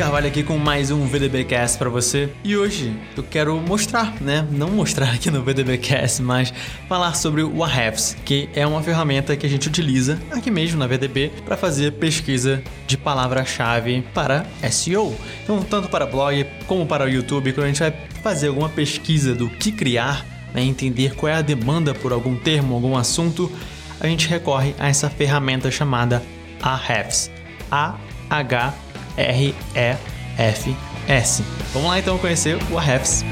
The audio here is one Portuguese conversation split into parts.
Carvalho aqui com mais um VDBcast para você. E hoje eu quero mostrar, né, não mostrar aqui no VDBcast, mas falar sobre o Ahrefs, que é uma ferramenta que a gente utiliza aqui mesmo na VDB para fazer pesquisa de palavra-chave para SEO. Então, tanto para blog como para o YouTube, quando a gente vai fazer alguma pesquisa do que criar, né, entender qual é a demanda por algum termo, algum assunto, a gente recorre a essa ferramenta chamada Ahrefs. A-H-R-E-F-S. Vamos lá então conhecer o Ahrefs.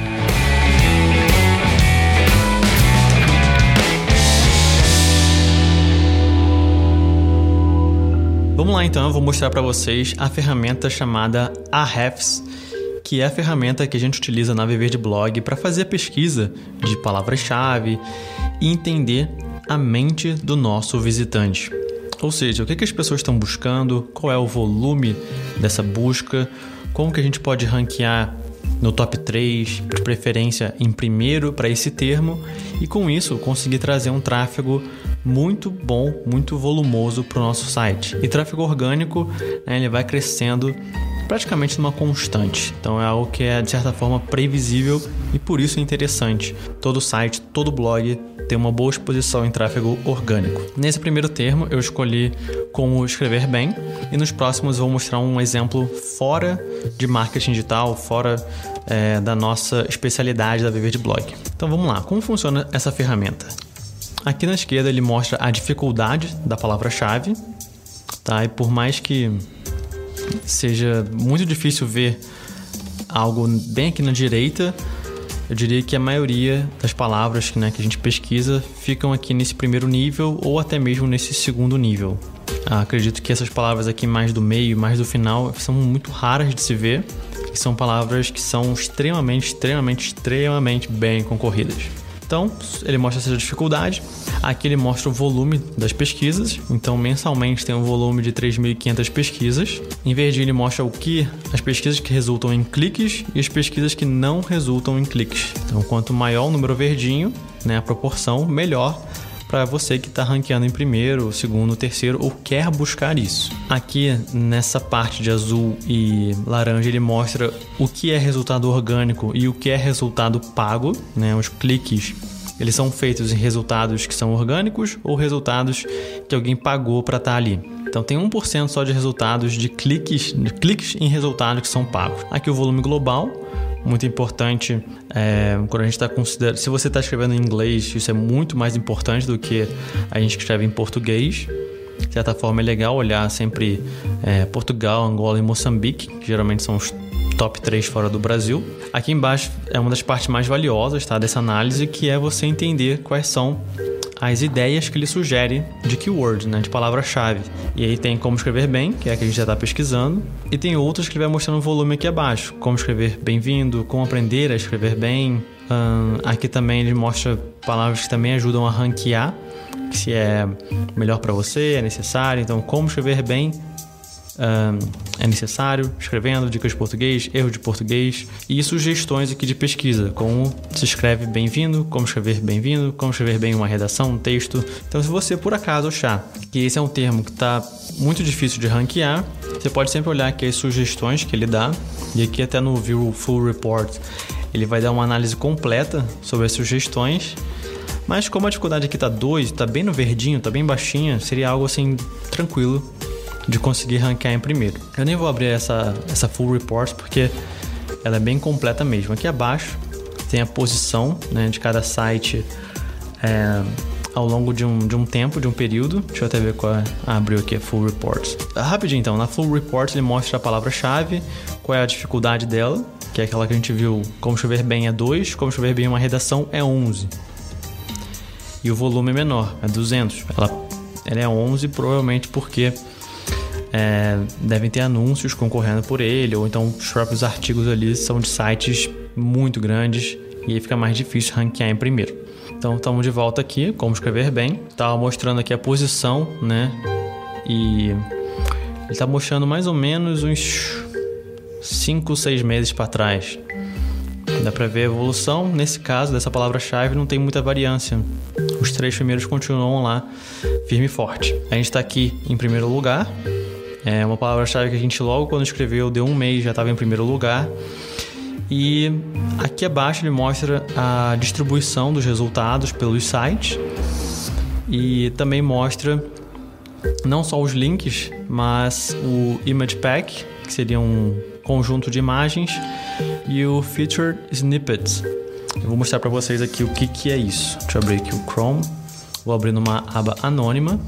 Vamos lá então, eu vou mostrar para vocês a ferramenta chamada Ahrefs, que é a ferramenta que a gente utiliza na Viver de Blog para fazer a pesquisa de palavras-chave e entender a mente do nosso visitante. Ou seja, o que, que as pessoas estão buscando, qual é o volume dessa busca, como que a gente pode ranquear no top 3, de preferência em primeiro para esse termo, e com isso conseguir trazer um tráfego muito bom, muito volumoso para o nosso site. E tráfego orgânico, né, ele vai crescendo praticamente numa constante. Então é algo que é de certa forma previsível e por isso é interessante. Todo site, todo blog tem uma boa exposição em tráfego orgânico. Nesse primeiro termo eu escolhi como escrever bem e nos próximos vou mostrar um exemplo fora de marketing digital, fora é, da nossa especialidade da Viver de Blog. Então vamos lá, como funciona essa ferramenta? Aqui na esquerda ele mostra a dificuldade da palavra-chave, tá? E por mais que seja muito difícil ver algo bem aqui na direita, eu diria que a maioria das palavras né, que a gente pesquisa ficam aqui nesse primeiro nível ou até mesmo nesse segundo nível. Acredito que essas palavras aqui mais do meio, mais do final, são muito raras de se ver e são palavras que são extremamente, extremamente, extremamente bem concorridas. Então, ele mostra essa dificuldade. Aqui ele mostra o volume das pesquisas. Então, mensalmente tem um volume de 3.500 pesquisas. Em verde, ele mostra o que as pesquisas que resultam em cliques e as pesquisas que não resultam em cliques. Então, quanto maior o número verdinho, né, a proporção, melhor para você que está ranqueando em primeiro, segundo, terceiro ou quer buscar isso. Aqui nessa parte de azul e laranja ele mostra o que é resultado orgânico e o que é resultado pago, né? Os cliques eles são feitos em resultados que são orgânicos ou resultados que alguém pagou para estar tá ali. Então tem 1% só de resultados de cliques, de cliques em resultados que são pagos. Aqui o volume global, muito importante é, quando a gente está considerando. Se você está escrevendo em inglês, isso é muito mais importante do que a gente que escreve em português. De certa forma, é legal olhar sempre é, Portugal, Angola e Moçambique, que geralmente são os top 3 fora do Brasil. Aqui embaixo é uma das partes mais valiosas tá, dessa análise, que é você entender quais são as ideias que ele sugere de keyword, né, de palavra-chave. E aí tem como escrever bem, que é a que a gente já está pesquisando, e tem outros que ele vai mostrando o volume aqui abaixo, como escrever bem-vindo, como aprender a escrever bem. aqui também ele mostra palavras que também ajudam a ranquear, se é melhor para você, é necessário. Então, como escrever bem é necessário, escrevendo dicas de português, erros de português e sugestões aqui de pesquisa, como se escreve bem-vindo, como escrever bem-vindo, como escrever bem uma redação, um texto. Então, se você por acaso achar que esse é um termo que está muito difícil de ranquear, você pode sempre olhar aqui as sugestões que ele dá e aqui até no View Full Report ele vai dar uma análise completa sobre as sugestões. Mas como a dificuldade aqui está 2, está bem no verdinho, está bem baixinha, seria algo assim tranquilo de conseguir ranquear em primeiro. Eu nem vou abrir essa, essa full report porque ela é bem completa mesmo. Aqui abaixo tem a posição né, de cada site é, ao longo de um, de um tempo, de um período. Deixa eu até ver qual é. Ah, abriu aqui a full report. Rapidinho então, na full report ele mostra a palavra-chave, qual é a dificuldade dela, que é aquela que a gente viu, como chover bem é 2, como chover bem uma redação é 11. E o volume é menor, é 200. Ela, ela é 11 provavelmente porque é, devem ter anúncios concorrendo por ele, ou então os próprios artigos ali são de sites muito grandes e aí fica mais difícil ranquear em primeiro. Então estamos de volta aqui, como escrever bem. Estava mostrando aqui a posição, né? E ele está mostrando mais ou menos uns 5, 6 meses para trás. Dá para ver a evolução. Nesse caso, dessa palavra-chave, não tem muita variância. Os três primeiros continuam lá firme e forte. A gente está aqui em primeiro lugar, É uma palavra-chave que a gente logo quando escreveu, deu um mês, já estava em primeiro lugar. E aqui abaixo ele mostra a distribuição dos resultados pelos sites e também mostra não só os links, mas o image pack, que seria um conjunto de imagens, e o featured snippets. Eu vou mostrar para vocês aqui o que, que é isso. Deixa eu abrir aqui o Chrome, vou abrir numa aba anônima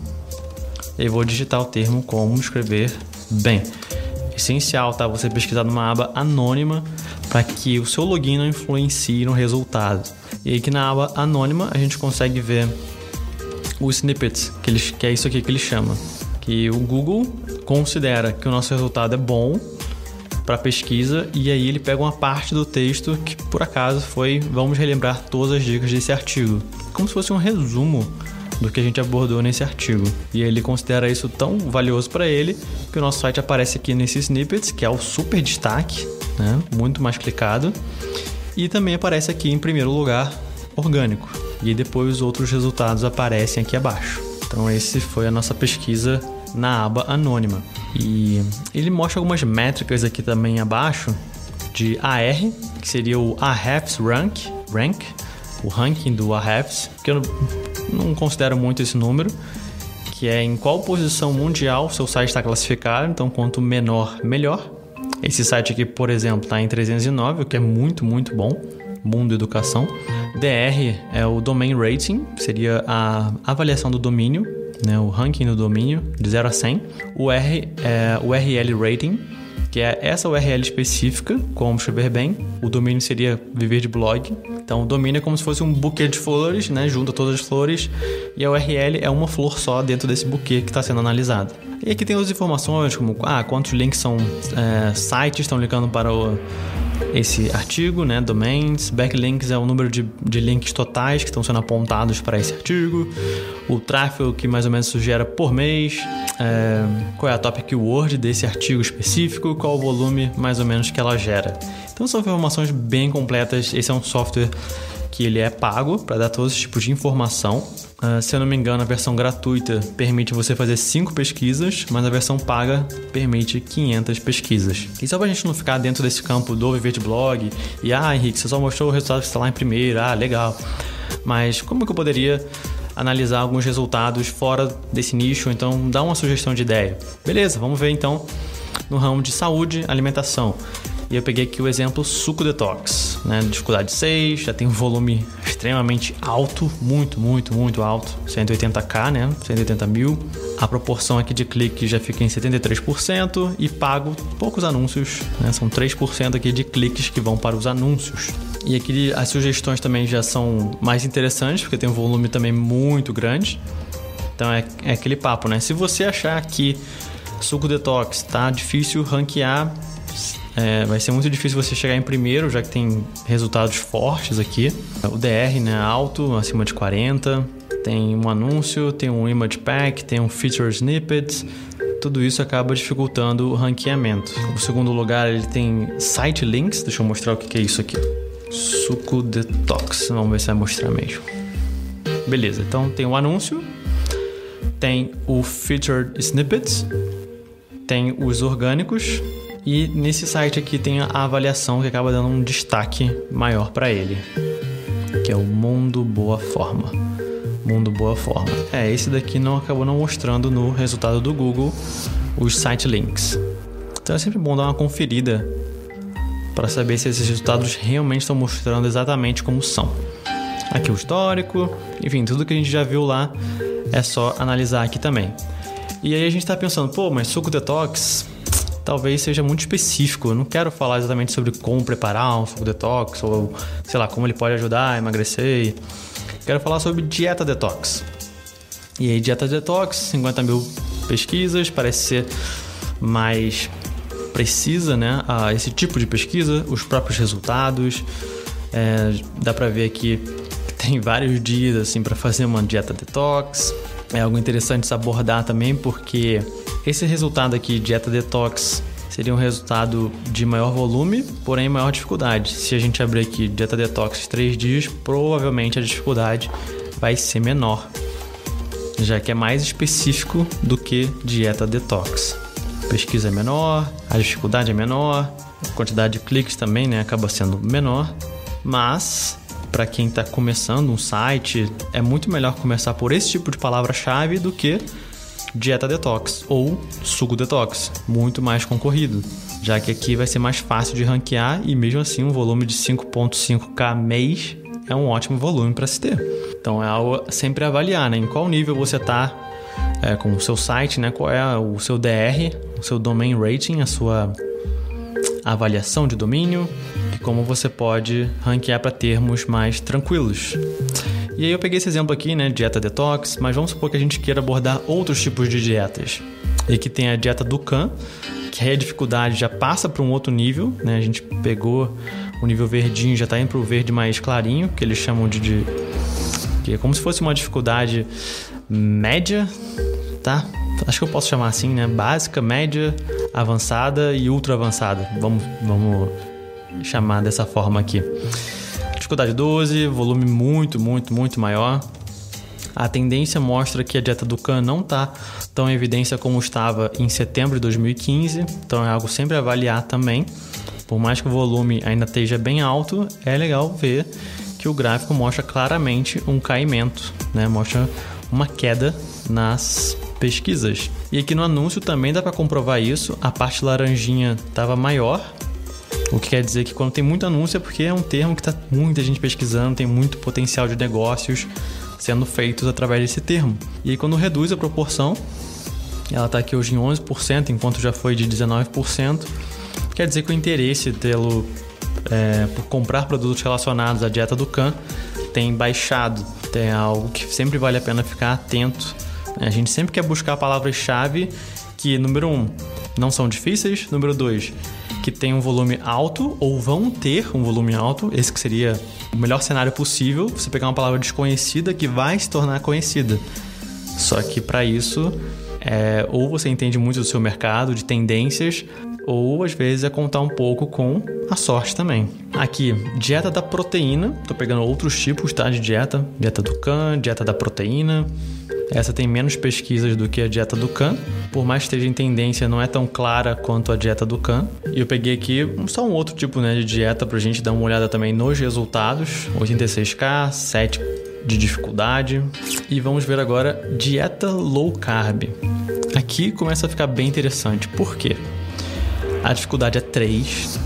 e vou digitar o termo como escrever bem. Essencial, tá? Você pesquisar numa aba anônima para que o seu login não influencie no resultado. E aqui na aba anônima a gente consegue ver o snippets, que, ele, que é isso aqui que ele chama. Que o Google considera que o nosso resultado é bom para pesquisa e aí ele pega uma parte do texto que por acaso foi vamos relembrar todas as dicas desse artigo, como se fosse um resumo do que a gente abordou nesse artigo. E ele considera isso tão valioso para ele que o nosso site aparece aqui nesse snippets, que é o super destaque, né? muito mais clicado, e também aparece aqui em primeiro lugar orgânico. E depois os outros resultados aparecem aqui abaixo. Então esse foi a nossa pesquisa na aba anônima. E ele mostra algumas métricas aqui também abaixo de AR, que seria o Ahrefs Rank, rank o ranking do Ahrefs, que eu não considero muito esse número, que é em qual posição mundial seu site está classificado, então quanto menor, melhor. Esse site aqui, por exemplo, está em 309, o que é muito, muito bom. Mundo Educação. DR é o Domain Rating, seria a avaliação do domínio, né, o ranking do domínio, de 0 a 100. O R é o URL Rating, que é essa URL específica, como escrever bem. O domínio seria viver de blog. Então, o domínio é como se fosse um buquê de flores, né? Junta todas as flores. E a URL é uma flor só dentro desse buquê que está sendo analisado. E aqui tem outras informações, como ah, quantos links são é, sites estão linkando para o esse artigo, né? Domains. Backlinks é o número de, de links totais que estão sendo apontados para esse artigo. O tráfego que mais ou menos sugere por mês. É, qual é a topic keyword desse artigo específico. Qual o volume mais ou menos que ela gera. Então são informações bem completas. Esse é um software que ele é pago para dar todos os tipos de informação. Uh, se eu não me engano, a versão gratuita permite você fazer 5 pesquisas, mas a versão paga permite 500 pesquisas. E só para a gente não ficar dentro desse campo do Viver de Blog e, ah, Henrique, você só mostrou o resultado que está lá em primeiro, ah, legal. Mas como que eu poderia analisar alguns resultados fora desse nicho? Então, dá uma sugestão de ideia. Beleza, vamos ver então no ramo de saúde, alimentação. E eu peguei aqui o exemplo suco detox, né? Dificuldade 6, já tem um volume extremamente alto, muito, muito, muito alto, 180k, né? 180 mil. A proporção aqui de clique já fica em 73% e pago poucos anúncios, né? São 3% aqui de cliques que vão para os anúncios. E aqui as sugestões também já são mais interessantes, porque tem um volume também muito grande. Então é, é aquele papo, né? Se você achar que suco detox tá difícil ranquear é, vai ser muito difícil você chegar em primeiro, já que tem resultados fortes aqui. O DR, né, alto, acima de 40. Tem um anúncio, tem um image pack, tem um feature snippet. Tudo isso acaba dificultando o ranqueamento. O segundo lugar, ele tem site links. Deixa eu mostrar o que é isso aqui. Suco Detox. Vamos ver se vai mostrar mesmo. Beleza, então tem o anúncio, tem o featured snippets, tem os orgânicos, e nesse site aqui tem a avaliação que acaba dando um destaque maior para ele, que é o Mundo Boa Forma. Mundo Boa Forma. É, esse daqui não acabou não mostrando no resultado do Google os site links. Então é sempre bom dar uma conferida para saber se esses resultados realmente estão mostrando exatamente como são. Aqui o histórico, enfim, tudo que a gente já viu lá é só analisar aqui também. E aí a gente está pensando, pô, mas suco detox talvez seja muito específico. Eu não quero falar exatamente sobre como preparar um suco detox ou, sei lá, como ele pode ajudar a emagrecer. Quero falar sobre dieta detox. E aí, dieta detox, 50 mil pesquisas, parece ser mais precisa, né? A esse tipo de pesquisa, os próprios resultados. É, dá para ver aqui que tem vários dias assim para fazer uma dieta detox. É algo interessante se abordar também porque esse resultado aqui, dieta detox, seria um resultado de maior volume, porém maior dificuldade. Se a gente abrir aqui dieta detox 3 dias, provavelmente a dificuldade vai ser menor, já que é mais específico do que dieta detox. pesquisa é menor, a dificuldade é menor, a quantidade de cliques também né, acaba sendo menor, mas para quem está começando um site, é muito melhor começar por esse tipo de palavra-chave do que dieta detox ou suco detox, muito mais concorrido, já que aqui vai ser mais fácil de ranquear e mesmo assim um volume de 5.5k mês é um ótimo volume para se ter. Então é algo sempre avaliar, né? Em qual nível você está é, com o seu site, né? Qual é o seu DR, o seu domain rating, a sua avaliação de domínio e como você pode ranquear para termos mais tranquilos. E aí eu peguei esse exemplo aqui, né, dieta detox, mas vamos supor que a gente queira abordar outros tipos de dietas. E que tem a dieta do Khan, que aí a dificuldade já passa para um outro nível, né? A gente pegou o nível verdinho, já está indo para o verde mais clarinho, que eles chamam de, de que é como se fosse uma dificuldade média, tá? Acho que eu posso chamar assim, né? Básica, média, avançada e ultra avançada. Vamos, vamos chamar dessa forma aqui. Dificuldade 12, volume muito, muito, muito maior. A tendência mostra que a dieta do Khan não está tão em evidência como estava em setembro de 2015, então é algo sempre avaliar também. Por mais que o volume ainda esteja bem alto, é legal ver que o gráfico mostra claramente um caimento, né? mostra uma queda nas pesquisas. E aqui no anúncio também dá para comprovar isso. A parte laranjinha estava maior, o que quer dizer que quando tem muito anúncio é porque é um termo que está muita gente pesquisando, tem muito potencial de negócios sendo feitos através desse termo. E aí quando reduz a proporção, ela está aqui hoje em 11%, enquanto já foi de 19%, quer dizer que o interesse pelo, é, por comprar produtos relacionados à dieta do Khan tem baixado. É algo que sempre vale a pena ficar atento. A gente sempre quer buscar palavras-chave que, número um, não são difíceis, número dois, que tem um volume alto ou vão ter um volume alto, esse que seria o melhor cenário possível, você pegar uma palavra desconhecida que vai se tornar conhecida. Só que para isso, é, ou você entende muito do seu mercado, de tendências, ou às vezes é contar um pouco com a sorte também. Aqui, dieta da proteína, tô pegando outros tipos tá, de dieta, dieta do can, dieta da proteína, essa tem menos pesquisas do que a dieta do Khan. Por mais que esteja em tendência, não é tão clara quanto a dieta do Khan. E eu peguei aqui só um outro tipo né, de dieta para a gente dar uma olhada também nos resultados. 86K, 7 de dificuldade. E vamos ver agora dieta low carb. Aqui começa a ficar bem interessante. Por quê? A dificuldade é 3,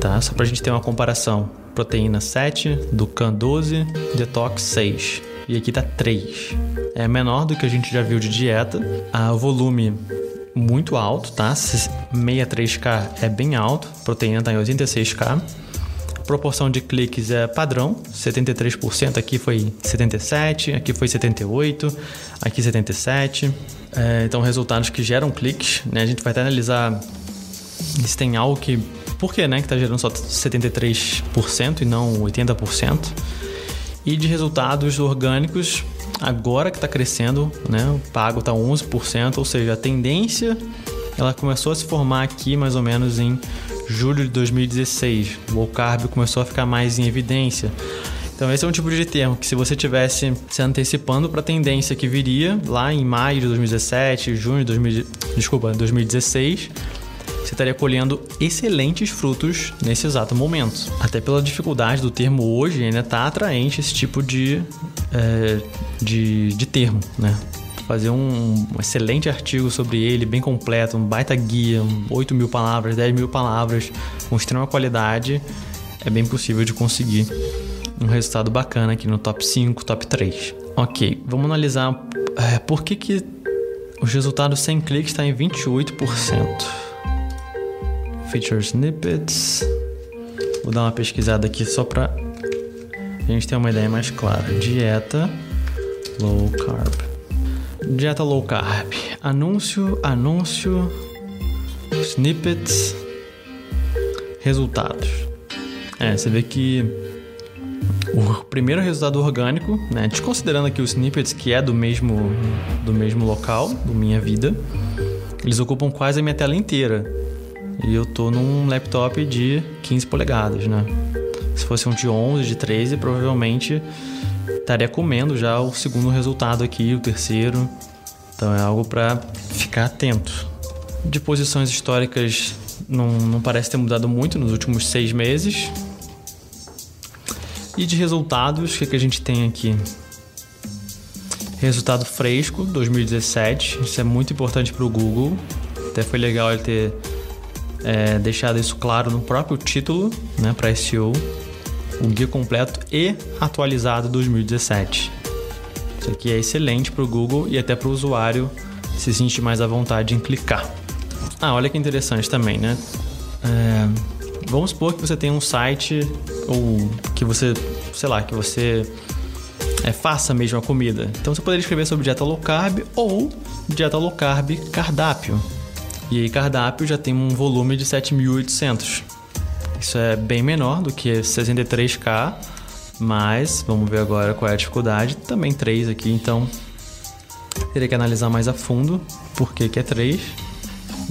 tá? Só para a gente ter uma comparação. Proteína 7, Ducan 12, Detox 6. E aqui tá 3 é menor do que a gente já viu de dieta. Ah, o volume muito alto, tá? 63K é bem alto, proteína está em 86K. proporção de cliques é padrão, 73%, aqui foi 77, aqui foi 78, aqui 77. É, então resultados que geram cliques, né? A gente vai até analisar se tem algo que por que, né, que está gerando só 73% e não 80%. E de resultados orgânicos, agora que está crescendo, né? O pago está 11%, ou seja, a tendência ela começou a se formar aqui mais ou menos em julho de 2016. O low carb começou a ficar mais em evidência. Então esse é um tipo de termo que se você tivesse se antecipando para a tendência que viria lá em maio de 2017, junho de 2000, desculpa, 2016, você estaria colhendo excelentes frutos nesse exato momento. Até pela dificuldade do termo hoje, ainda está atraente esse tipo de, é, de, de termo, né? fazer um, excelente artigo sobre ele, bem completo, um baita guia, 8 mil palavras, 10 mil palavras, com extrema qualidade, é bem possível de conseguir um resultado bacana aqui no top 5, top 3. Ok, vamos analisar é, por que, que os resultados sem clique está em 28%. Feature Snippets. Vou dar uma pesquisada aqui só para a gente ter uma ideia mais clara. Dieta low carb. Dieta low carb. Anúncio, anúncio, snippets, resultados. É, você vê que o primeiro resultado orgânico, né, desconsiderando aqui os snippets que é do mesmo do mesmo local, do minha vida, eles ocupam quase a minha tela inteira. E eu tô num laptop de 15 polegadas, né? Se fosse um de 11, de 13, provavelmente estaria comendo já o segundo resultado aqui, o terceiro. Então é algo para ficar atento. De posições históricas, não, não parece ter mudado muito nos últimos seis meses. E de resultados, o que, que a gente tem aqui? Resultado fresco, 2017. Isso é muito importante para o Google. Até foi legal ele ter é, deixado isso claro no próprio título, né, para SEO. O guia completo e atualizado 2017. Isso aqui é excelente para o Google e até para o usuário se sentir mais à vontade em clicar. Ah, olha que interessante também, né? É, vamos supor que você tem um site ou que você, sei lá, que você é, faça mesmo a comida. Então você poderia escrever sobre dieta low carb ou dieta low carb cardápio. E aí cardápio já tem um volume de 7.800. Isso é bem menor do que 63k, mas vamos ver agora qual é a dificuldade. Também 3 aqui, então teria que analisar mais a fundo por que, que é 3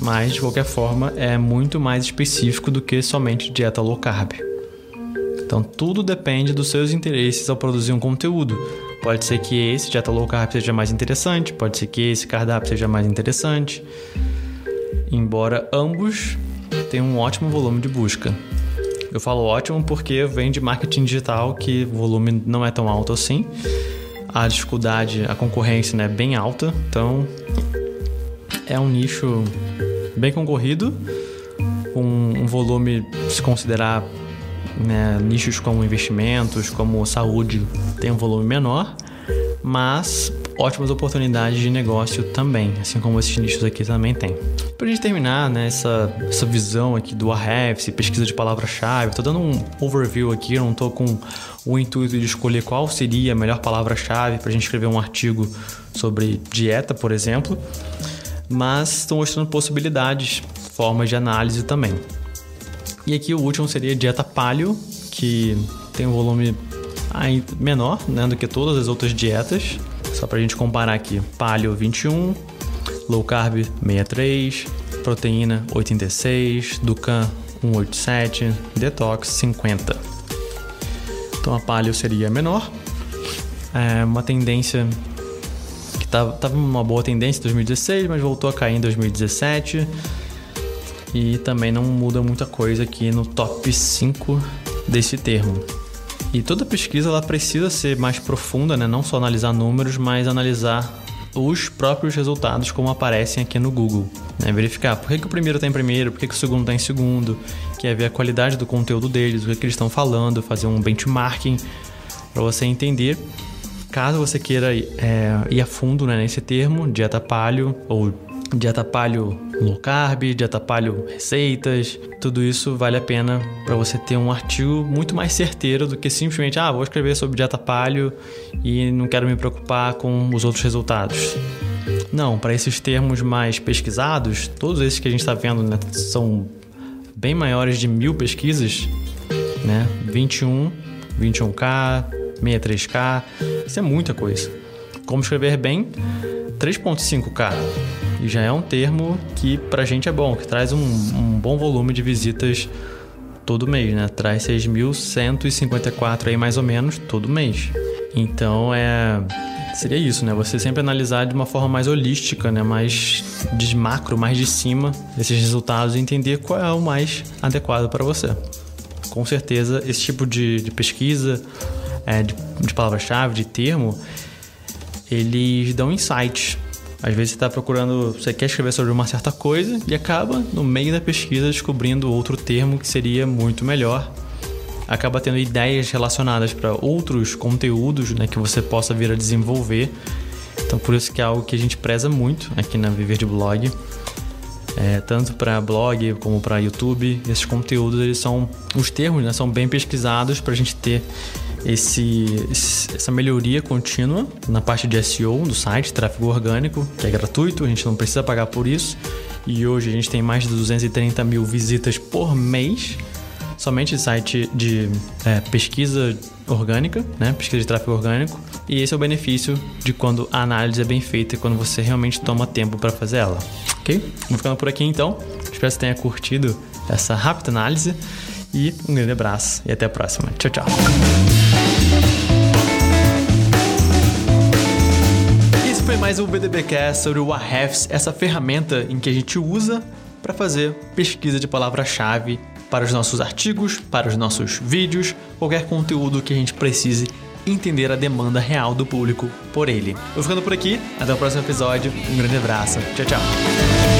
mas de qualquer forma é muito mais específico do que somente dieta low carb. Então tudo depende dos seus interesses ao produzir um conteúdo. Pode ser que esse dieta low carb seja mais interessante, pode ser que esse cardápio seja mais interessante. Embora ambos tenham um ótimo volume de busca. Eu falo ótimo porque vem de marketing digital que o volume não é tão alto assim. A dificuldade, a concorrência né, é bem alta, então é um nicho bem concorrido, com um volume, se considerar né, nichos como investimentos, como saúde, tem um volume menor, mas ótimas oportunidades de negócio também, assim como esses nichos aqui também tem. Para a gente terminar né, essa, essa visão aqui do Ahrefs, pesquisa de palavra-chave, estou dando um overview aqui, eu não estou com o intuito de escolher qual seria a melhor palavra-chave para a gente escrever um artigo sobre dieta, por exemplo mas estão mostrando possibilidades, formas de análise também. E aqui o último seria dieta paleo, que tem um volume menor né, do que todas as outras dietas. Só para a gente comparar aqui: paleo 21, low carb 63, proteína 86, Ducan 187, detox 50. Então a paleo seria menor. É uma tendência que tava, tava uma boa tendência em 2016, mas voltou a cair em 2017. E também não muda muita coisa aqui no top 5 desse termo. E toda pesquisa ela precisa ser mais profunda, né? não só analisar números, mas analisar os próprios resultados como aparecem aqui no Google. Né? Verificar por que, que o primeiro está em primeiro, por que, que o segundo está em segundo, que é ver a qualidade do conteúdo deles, o que, que eles estão falando, fazer um benchmarking para você entender Caso você queira é, ir a fundo né, nesse termo, dieta paleo ou dieta paleo low carb, dieta paleo receitas, tudo isso vale a pena para você ter um artigo muito mais certeiro do que simplesmente, ah, vou escrever sobre dieta paleo e não quero me preocupar com os outros resultados. Não, para esses termos mais pesquisados, todos esses que a gente está vendo né, são bem maiores de mil pesquisas, né? 21, 21K, 63K, isso é muita coisa. Como escrever bem, 3.5K. E já é um termo que pra gente é bom, que traz um, um bom volume de visitas todo mês, né? Traz 6.154 aí mais ou menos todo mês. Então é seria isso, né? Você sempre analisar de uma forma mais holística, né? Mais de macro, mais de cima esses resultados e entender qual é o mais adequado para você. Com certeza, esse tipo de, de pesquisa é, de, de palavra-chave, de termo, eles dão insights. Às vezes você está procurando, você quer escrever sobre uma certa coisa e acaba no meio da pesquisa descobrindo outro termo que seria muito melhor. Acaba tendo ideias relacionadas para outros conteúdos né, que você possa vir a desenvolver. Então, por isso que é algo que a gente preza muito aqui na Viver de Blog. É, tanto para blog como para YouTube, esses conteúdos eles são os termos, né, são bem pesquisados para a gente ter esse, essa melhoria contínua na parte de SEO do site, tráfego orgânico, que é gratuito, a gente não precisa pagar por isso. E hoje a gente tem mais de 230 mil visitas por mês, somente site de é, pesquisa orgânica, né? pesquisa de tráfego orgânico. E esse é o benefício de quando a análise é bem feita e quando você realmente toma tempo para fazer ela. Ok? Vou ficando por aqui então. Espero que você tenha curtido essa rápida análise. E um grande abraço e até a próxima. Tchau, tchau. Mais o BDBcast sobre o Ahrefs, essa ferramenta em que a gente usa para fazer pesquisa de palavra-chave para os nossos artigos, para os nossos vídeos, qualquer conteúdo que a gente precise entender a demanda real do público por ele. Vou ficando por aqui, até o próximo episódio, um grande abraço, tchau, tchau.